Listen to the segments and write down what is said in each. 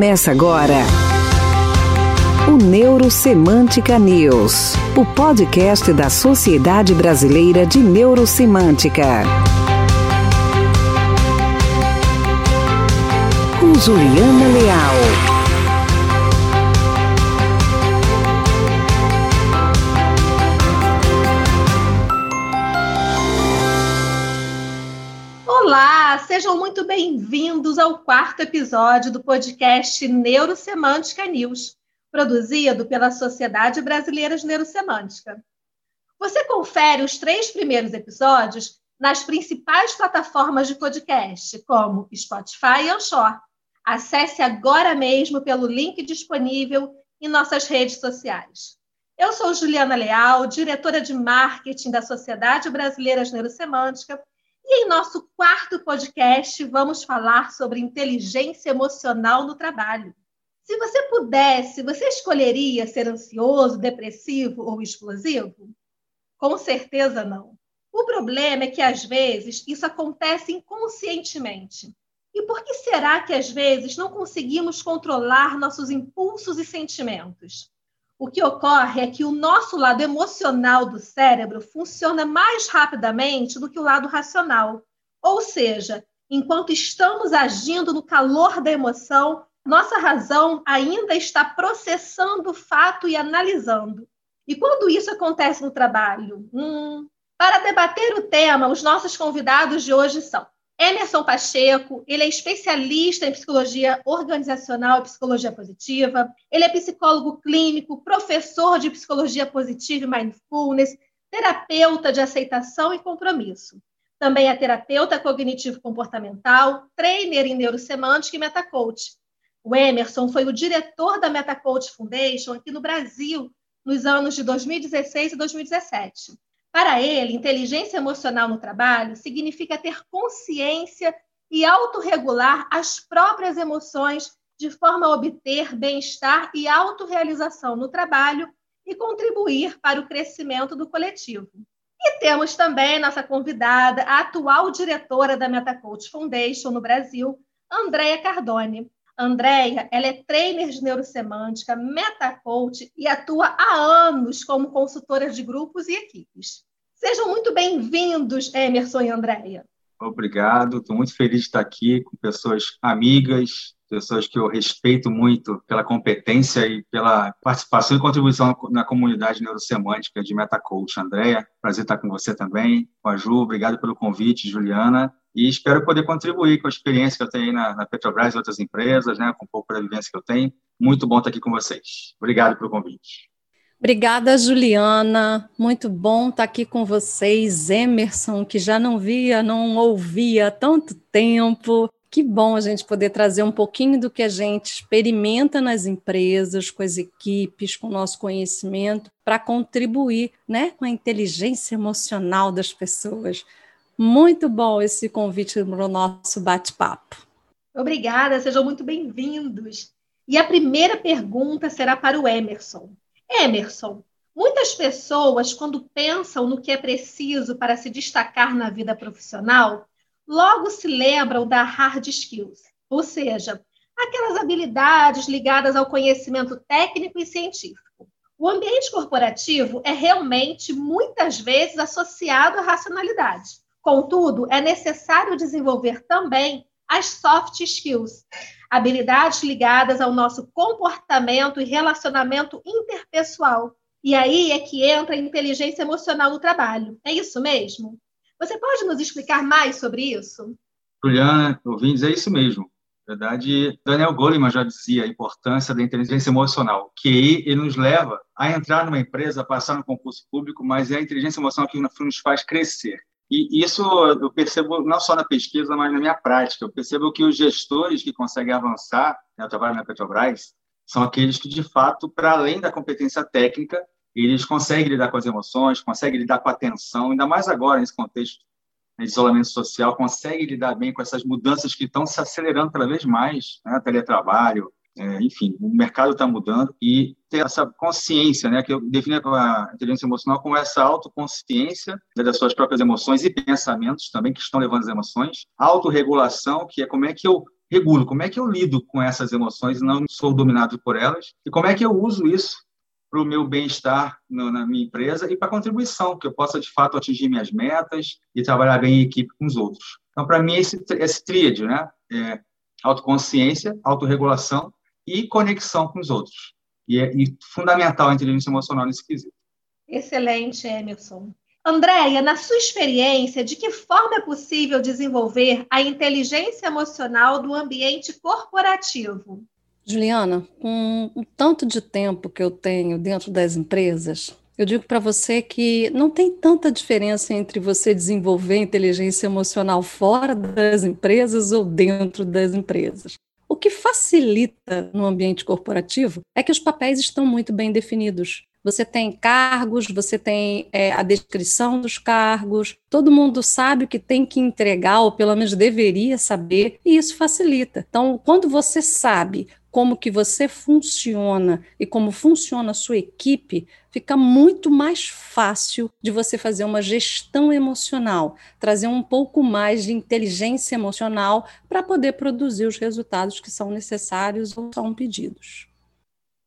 Começa agora o Neurosemântica News, o podcast da Sociedade Brasileira de Neurosemântica. Com Juliana Leal. Sejam muito bem-vindos ao quarto episódio do podcast Neurosemântica News, produzido pela Sociedade Brasileira de Neurosemântica. Você confere os três primeiros episódios nas principais plataformas de podcast, como Spotify e Anchor. Acesse agora mesmo pelo link disponível em nossas redes sociais. Eu sou Juliana Leal, diretora de marketing da Sociedade Brasileira de Neurosemântica e em nosso quarto podcast, vamos falar sobre inteligência emocional no trabalho. Se você pudesse, você escolheria ser ansioso, depressivo ou explosivo? Com certeza não. O problema é que, às vezes, isso acontece inconscientemente. E por que será que, às vezes, não conseguimos controlar nossos impulsos e sentimentos? O que ocorre é que o nosso lado emocional do cérebro funciona mais rapidamente do que o lado racional. Ou seja, enquanto estamos agindo no calor da emoção, nossa razão ainda está processando o fato e analisando. E quando isso acontece no trabalho? Hum, para debater o tema, os nossos convidados de hoje são Emerson Pacheco, ele é especialista em psicologia organizacional e psicologia positiva. Ele é psicólogo clínico, professor de psicologia positiva e mindfulness, terapeuta de aceitação e compromisso. Também é terapeuta cognitivo-comportamental, trainer em neurosemântica e metacoach. O Emerson foi o diretor da Metacoach Foundation aqui no Brasil nos anos de 2016 e 2017. Para ele, inteligência emocional no trabalho significa ter consciência e autorregular as próprias emoções de forma a obter bem-estar e autorrealização no trabalho e contribuir para o crescimento do coletivo. E temos também nossa convidada, a atual diretora da MetaCoach Foundation no Brasil, Andréia Cardone. Andréia, ela é trainer de neurosemântica, metacoach e atua há anos como consultora de grupos e equipes. Sejam muito bem-vindos, Emerson e Andréia. Obrigado, estou muito feliz de estar aqui com pessoas amigas, pessoas que eu respeito muito pela competência e pela participação e contribuição na comunidade neurosemântica de MetaCoach. Andréia, prazer estar com você também, com a Ju, obrigado pelo convite, Juliana e espero poder contribuir com a experiência que eu tenho na, na Petrobras e outras empresas, né, com um pouco da vivência que eu tenho. Muito bom estar aqui com vocês. Obrigado pelo convite. Obrigada, Juliana. Muito bom estar aqui com vocês. Emerson, que já não via, não ouvia há tanto tempo. Que bom a gente poder trazer um pouquinho do que a gente experimenta nas empresas, com as equipes, com o nosso conhecimento, para contribuir né, com a inteligência emocional das pessoas. Muito bom esse convite para o nosso bate-papo. Obrigada, sejam muito bem-vindos. E a primeira pergunta será para o Emerson. Emerson, muitas pessoas, quando pensam no que é preciso para se destacar na vida profissional, logo se lembram da hard skills, ou seja, aquelas habilidades ligadas ao conhecimento técnico e científico. O ambiente corporativo é realmente muitas vezes associado à racionalidade. Contudo, é necessário desenvolver também as soft skills, habilidades ligadas ao nosso comportamento e relacionamento interpessoal. E aí é que entra a inteligência emocional no trabalho. É isso mesmo? Você pode nos explicar mais sobre isso? Juliana, ouvintes, é isso mesmo. Na verdade, Daniel Goleman já dizia a importância da inteligência emocional, que ele nos leva a entrar numa empresa, passar no concurso público, mas é a inteligência emocional que nos faz crescer. E isso eu percebo não só na pesquisa, mas na minha prática. Eu percebo que os gestores que conseguem avançar, né, eu trabalho na Petrobras, são aqueles que, de fato, para além da competência técnica, eles conseguem lidar com as emoções, conseguem lidar com a tensão, ainda mais agora, nesse contexto de isolamento social, conseguem lidar bem com essas mudanças que estão se acelerando cada vez mais, né? teletrabalho, é, enfim, o mercado está mudando e ter essa consciência, né, que eu defino a inteligência emocional como essa autoconsciência né, das suas próprias emoções e pensamentos também que estão levando as emoções, autorregulação, que é como é que eu regulo, como é que eu lido com essas emoções e não sou dominado por elas, e como é que eu uso isso para o meu bem-estar na minha empresa e para a contribuição, que eu possa, de fato, atingir minhas metas e trabalhar bem em equipe com os outros. Então, para mim, esse, esse tríade, né? É autoconsciência, autorregulação e conexão com os outros. E é e fundamental a inteligência emocional nesse quesito. Excelente, Emerson. Andréia, na sua experiência, de que forma é possível desenvolver a inteligência emocional do ambiente corporativo? Juliana, com o tanto de tempo que eu tenho dentro das empresas, eu digo para você que não tem tanta diferença entre você desenvolver inteligência emocional fora das empresas ou dentro das empresas. O que facilita no ambiente corporativo é que os papéis estão muito bem definidos. Você tem cargos, você tem é, a descrição dos cargos, todo mundo sabe o que tem que entregar, ou pelo menos deveria saber, e isso facilita. Então, quando você sabe como que você funciona e como funciona a sua equipe, fica muito mais fácil de você fazer uma gestão emocional, trazer um pouco mais de inteligência emocional para poder produzir os resultados que são necessários ou são pedidos.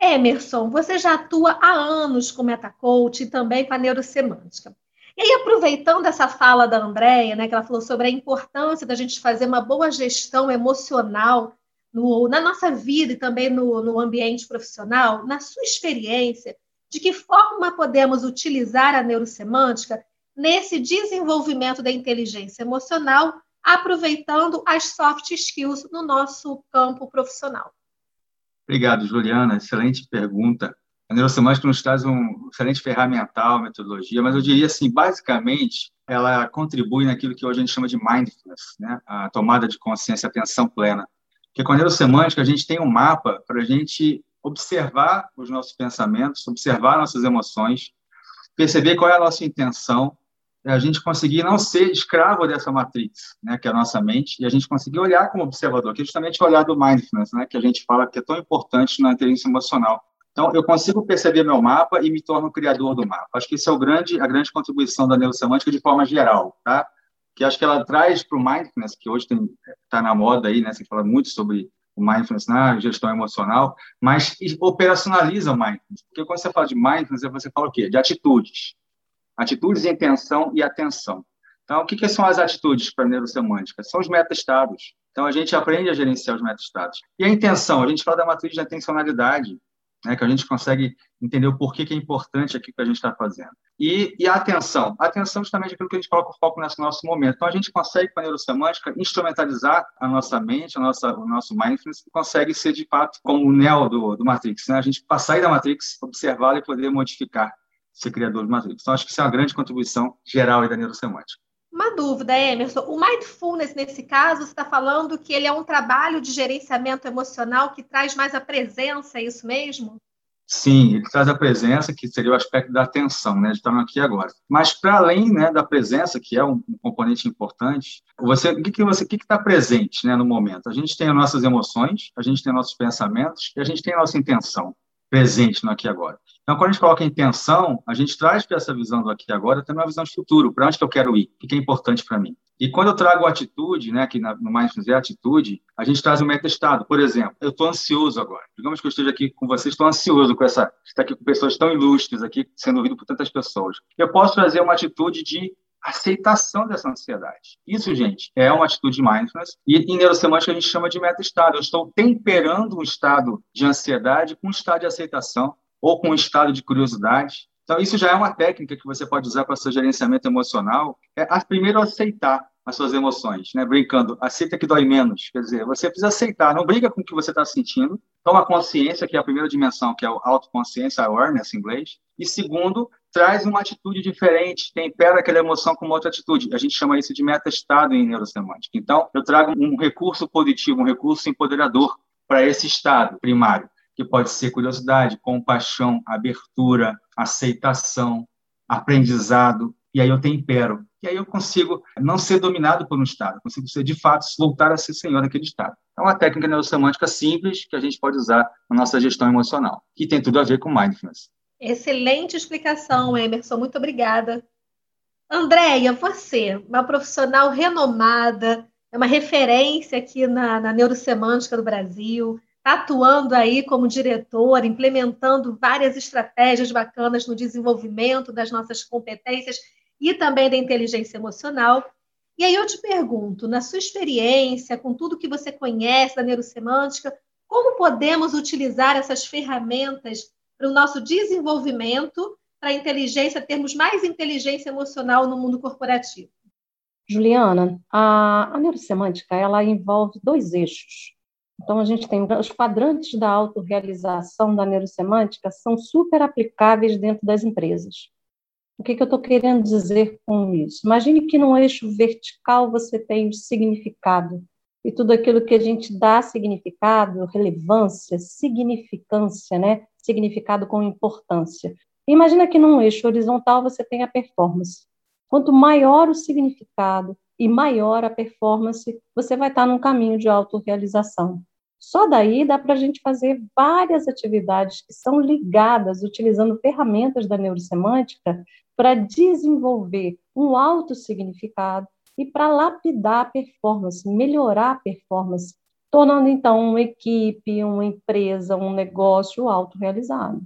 Emerson, você já atua há anos com MetaCoach e também com a neurosemântica. E aí, aproveitando essa fala da Andrea, né, que ela falou sobre a importância da gente fazer uma boa gestão emocional no, na nossa vida e também no, no ambiente profissional, na sua experiência, de que forma podemos utilizar a neurosemântica nesse desenvolvimento da inteligência emocional, aproveitando as soft skills no nosso campo profissional? Obrigado, Juliana. Excelente pergunta. A neurosemântica nos traz um excelente ferramental, metodologia, mas eu diria assim, basicamente, ela contribui naquilo que hoje a gente chama de mindfulness, né? a tomada de consciência, atenção plena. Porque com a neurosemântica a gente tem um mapa para a gente observar os nossos pensamentos, observar nossas emoções, perceber qual é a nossa intenção, a gente conseguir não ser escravo dessa matrix, né, que é a nossa mente, e a gente conseguir olhar como observador, que é justamente o olhar do mindfulness, né, que a gente fala que é tão importante na inteligência emocional. Então, eu consigo perceber meu mapa e me torno criador do mapa. Acho que isso é o grande, a grande contribuição da neurosemântica de forma geral, tá? Que acho que ela traz para o mindfulness, que hoje está na moda aí, né? Você fala muito sobre o mindfulness na gestão emocional, mas operacionaliza o mindfulness. Porque quando você fala de mindfulness, você fala o quê? De atitudes atitudes, intenção e atenção. Então, o que, que são as atitudes para a neurosemântica? São os metaestados. Então, a gente aprende a gerenciar os metaestados. E a intenção? A gente fala da matriz de intencionalidade, né, que a gente consegue entender o porquê que é importante aquilo que a gente está fazendo. E, e, a atenção? A atenção justamente é aquilo que a gente coloca o foco nesse nosso momento. Então, a gente consegue, com a neurosemântica, instrumentalizar a nossa mente, a nossa, o nosso mindfulness, consegue ser, de fato, como o Neo do, do Matrix. Né? A gente sair da Matrix, observá-la e poder modificar ser criador de matriz. Então, acho que isso é uma grande contribuição geral da neurosemântica. Uma dúvida, Emerson. O mindfulness, nesse caso, você está falando que ele é um trabalho de gerenciamento emocional que traz mais a presença, é isso mesmo? Sim, ele traz a presença, que seria o aspecto da atenção, né, de estar aqui agora. Mas para além, né, da presença, que é um, componente importante, você, o que que você, o que está presente, né, no momento? A gente tem as nossas emoções, a gente tem nossos pensamentos e a gente tem a nossa intenção presente no aqui agora. Então, quando a gente coloca intenção, a gente traz para essa visão do aqui e agora também uma visão de futuro, para onde que eu quero ir, o que é importante para mim. E quando eu trago atitude, né, que no Mindfulness é atitude, a gente traz um meta-estado. Por exemplo, eu estou ansioso agora. Digamos que eu esteja aqui com vocês, estou ansioso com essa, estar aqui com pessoas tão ilustres aqui, sendo ouvido por tantas pessoas. Eu posso trazer uma atitude de aceitação dessa ansiedade. Isso, gente, é uma atitude de mindfulness. E em neurosemântica a gente chama de meta-estado. Eu estou temperando um estado de ansiedade com um estado de aceitação ou com um estado de curiosidade. Então, isso já é uma técnica que você pode usar para seu gerenciamento emocional. É, primeiro, aceitar as suas emoções, né? Brincando, aceita que dói menos. Quer dizer, você precisa aceitar, não briga com o que você está sentindo. Toma consciência, que é a primeira dimensão, que é o autoconsciência, awareness em inglês. E segundo, traz uma atitude diferente, tempera aquela emoção com uma outra atitude. A gente chama isso de meta-estado em neurosemântica. Então, eu trago um recurso positivo, um recurso empoderador para esse estado primário que pode ser curiosidade, compaixão, abertura, aceitação, aprendizado, e aí eu tempero. E aí eu consigo não ser dominado por um estado, consigo ser, de fato, voltar a ser senhor daquele estado. É uma técnica neurosemântica simples que a gente pode usar na nossa gestão emocional, que tem tudo a ver com mindfulness. Excelente explicação, Emerson. Muito obrigada. Andréia, você, uma profissional renomada, é uma referência aqui na, na neurosemântica do Brasil, está atuando aí como diretor, implementando várias estratégias bacanas no desenvolvimento das nossas competências e também da inteligência emocional. E aí eu te pergunto, na sua experiência, com tudo que você conhece da neurosemântica, como podemos utilizar essas ferramentas para o nosso desenvolvimento, para a inteligência, termos mais inteligência emocional no mundo corporativo? Juliana, a, a neurosemântica ela envolve dois eixos. Então, a gente tem os quadrantes da autorrealização da neurosemântica são super aplicáveis dentro das empresas. O que, que eu estou querendo dizer com isso? Imagine que no eixo vertical você tem o significado e tudo aquilo que a gente dá significado, relevância, significância, né? Significado com importância. Imagina que num eixo horizontal você tem a performance. Quanto maior o significado e maior a performance, você vai estar num caminho de autorrealização. Só daí dá para a gente fazer várias atividades que são ligadas, utilizando ferramentas da neurosemântica, para desenvolver um alto significado e para lapidar a performance, melhorar a performance, tornando então uma equipe, uma empresa, um negócio autorrealizado.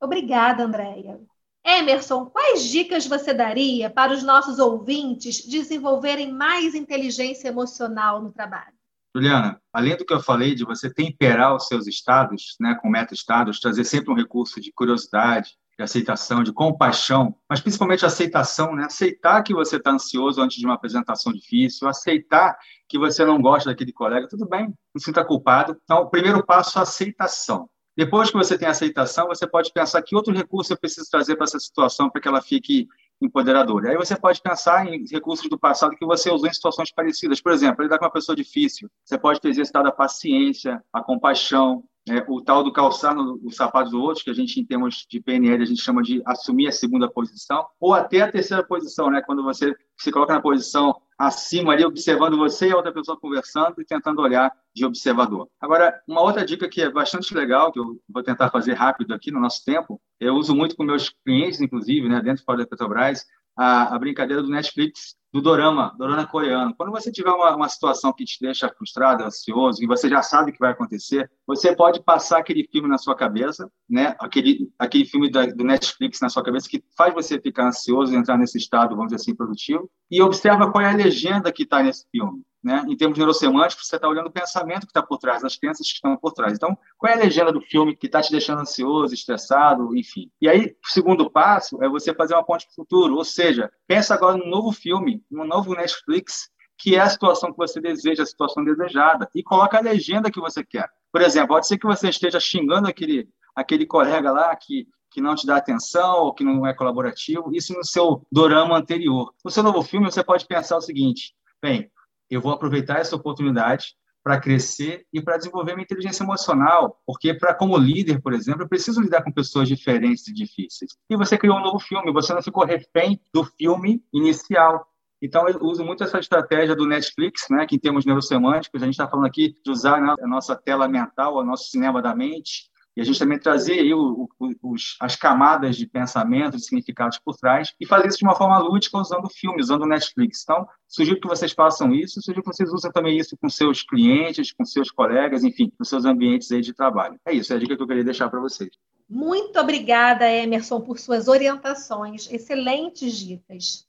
Obrigada, Andréia. Emerson, quais dicas você daria para os nossos ouvintes desenvolverem mais inteligência emocional no trabalho? Juliana, além do que eu falei de você temperar os seus estados, né, com meta-estados, trazer sempre um recurso de curiosidade, de aceitação, de compaixão, mas principalmente aceitação, né? Aceitar que você está ansioso antes de uma apresentação difícil, aceitar que você não gosta daquele colega, tudo bem, não se sinta culpado. Então, o primeiro passo é aceitação. Depois que você tem aceitação, você pode pensar que outro recurso eu preciso trazer para essa situação para que ela fique empoderadora. Aí você pode pensar em recursos do passado que você usou em situações parecidas. Por exemplo, lidar com uma pessoa difícil. Você pode ter exercitado a paciência, a compaixão, é, o tal do calçar no, o sapato do outro, que a gente, em termos de PNL, a gente chama de assumir a segunda posição, ou até a terceira posição, né? quando você se coloca na posição acima ali, observando você e a outra pessoa conversando e tentando olhar de observador. Agora, uma outra dica que é bastante legal, que eu vou tentar fazer rápido aqui no nosso tempo, eu uso muito com meus clientes, inclusive, né, dentro e fora da Petrobras, a, a brincadeira do Netflix, do dorama, dorama coreano. Quando você tiver uma, uma situação que te deixa frustrado, ansioso, e você já sabe o que vai acontecer, você pode passar aquele filme na sua cabeça, né? aquele, aquele filme da, do Netflix na sua cabeça que faz você ficar ansioso e entrar nesse estado, vamos dizer assim, produtivo, e observa qual é a legenda que está nesse filme. Né? Em termos neurosemânticos, você está olhando o pensamento que está por trás, as crenças que estão por trás. Então, qual é a legenda do filme que está te deixando ansioso, estressado, enfim. E aí, o segundo passo é você fazer uma ponte para o futuro, ou seja, pensa agora num novo filme, num novo Netflix, que é a situação que você deseja, a situação desejada, e coloca a legenda que você quer. Por exemplo, pode ser que você esteja xingando aquele, aquele colega lá que que não te dá atenção ou que não é colaborativo, isso no seu dorama anterior. No seu novo filme, você pode pensar o seguinte: bem, eu vou aproveitar essa oportunidade para crescer e para desenvolver minha inteligência emocional, porque para como líder, por exemplo, eu preciso lidar com pessoas diferentes e difíceis. E você criou um novo filme, você não ficou refém do filme inicial. Então, eu uso muito essa estratégia do Netflix, né, que em termos neurosemânticos, a gente está falando aqui de usar né, a nossa tela mental, o nosso cinema da mente, e a gente também trazer aí o, o, os, as camadas de pensamento, de significados por trás, e fazer isso de uma forma lúdica usando filmes, usando Netflix. Então, sugiro que vocês façam isso, sugiro que vocês usem também isso com seus clientes, com seus colegas, enfim, nos seus ambientes aí de trabalho. É isso, é a dica que eu queria deixar para vocês. Muito obrigada, Emerson, por suas orientações. Excelentes dicas.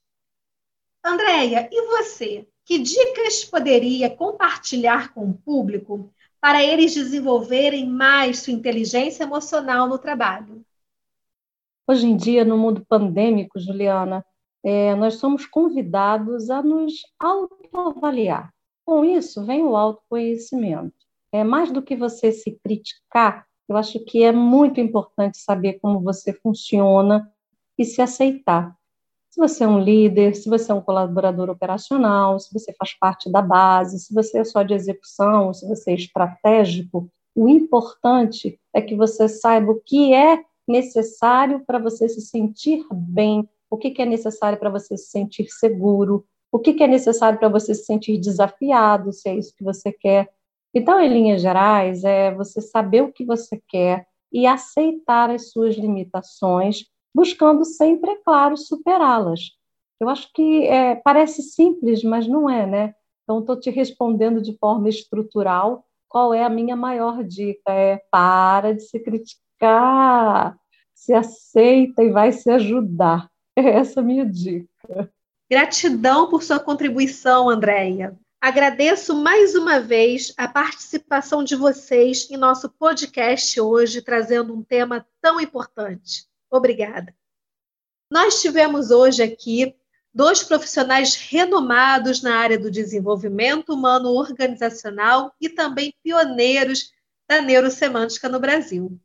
Andréia, e você? Que dicas poderia compartilhar com o público para eles desenvolverem mais sua inteligência emocional no trabalho? Hoje em dia, no mundo pandêmico, Juliana, é, nós somos convidados a nos autoavaliar. Com isso, vem o autoconhecimento. É mais do que você se criticar, eu acho que é muito importante saber como você funciona e se aceitar se você é um líder, se você é um colaborador operacional, se você faz parte da base, se você é só de execução, se você é estratégico, o importante é que você saiba o que é necessário para você se sentir bem, o que, é necessário para você se sentir seguro, o que, é necessário para você se sentir desafiado, se é isso que você quer. Então, em linhas gerais, é você saber o que você quer e aceitar as suas limitações buscando sempre, é claro, superá-las. Eu acho que é, parece simples, mas não é, né? Então, estou te respondendo de forma estrutural. Qual é a minha maior dica? É para de se criticar, se aceita e vai se ajudar. É essa a minha dica. Gratidão por sua contribuição, Andréia. Agradeço mais uma vez a participação de vocês em nosso podcast hoje, trazendo um tema tão importante. Obrigada. Nós tivemos hoje aqui dois profissionais renomados na área do desenvolvimento humano organizacional e também pioneiros da neurosemântica no Brasil.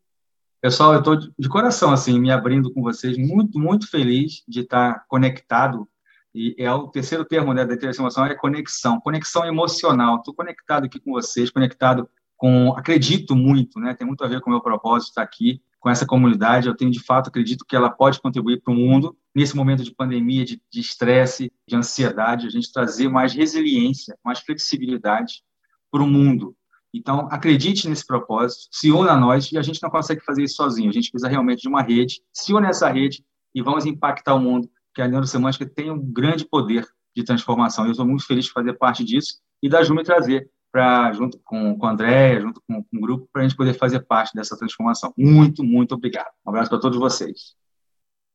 Pessoal, eu estou de coração assim me abrindo com vocês, muito muito feliz de estar conectado e é o terceiro termo né, da emocional é conexão, conexão emocional. Estou conectado aqui com vocês, conectado com, acredito muito, né? Tem muito a ver com o meu propósito estar aqui com essa comunidade. Eu tenho de fato acredito que ela pode contribuir para o mundo nesse momento de pandemia, de estresse, de, de ansiedade, a gente trazer mais resiliência, mais flexibilidade para o mundo. Então, acredite nesse propósito, se una a nós, e a gente não consegue fazer isso sozinho, a gente precisa realmente de uma rede, se une a essa rede e vamos impactar o mundo que a neurosemântica tem um grande poder de transformação. Eu estou muito feliz de fazer parte disso e da Jume trazer para junto com, com a Andréia, junto com, com o grupo, para a gente poder fazer parte dessa transformação. Muito, muito obrigado. Um abraço para todos vocês.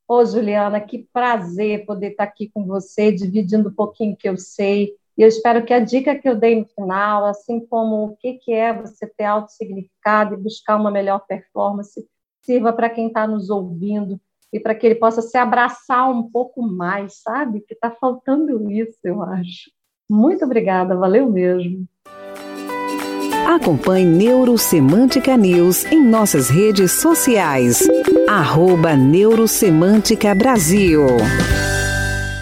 Ô, Juliana, que prazer poder estar aqui com você, dividindo um pouquinho que eu sei. E eu espero que a dica que eu dei no final, assim como o que, que é você ter autossignificado e buscar uma melhor performance, sirva para quem está nos ouvindo e para que ele possa se abraçar um pouco mais, sabe? Que está faltando isso, eu acho. Muito obrigada, valeu mesmo. Acompanhe Neurosemântica News em nossas redes sociais. Arroba Neurosemântica Brasil.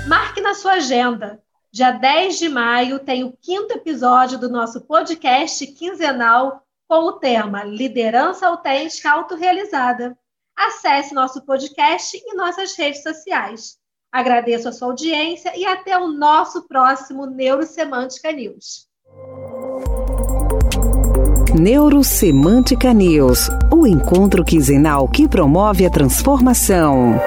Marque na sua agenda. Dia 10 de maio tem o quinto episódio do nosso podcast quinzenal com o tema Liderança Autêntica Autorealizada acesse nosso podcast e nossas redes sociais. Agradeço a sua audiência e até o nosso próximo Neurosemântica News. Neurosemântica News, o encontro quinzenal que promove a transformação.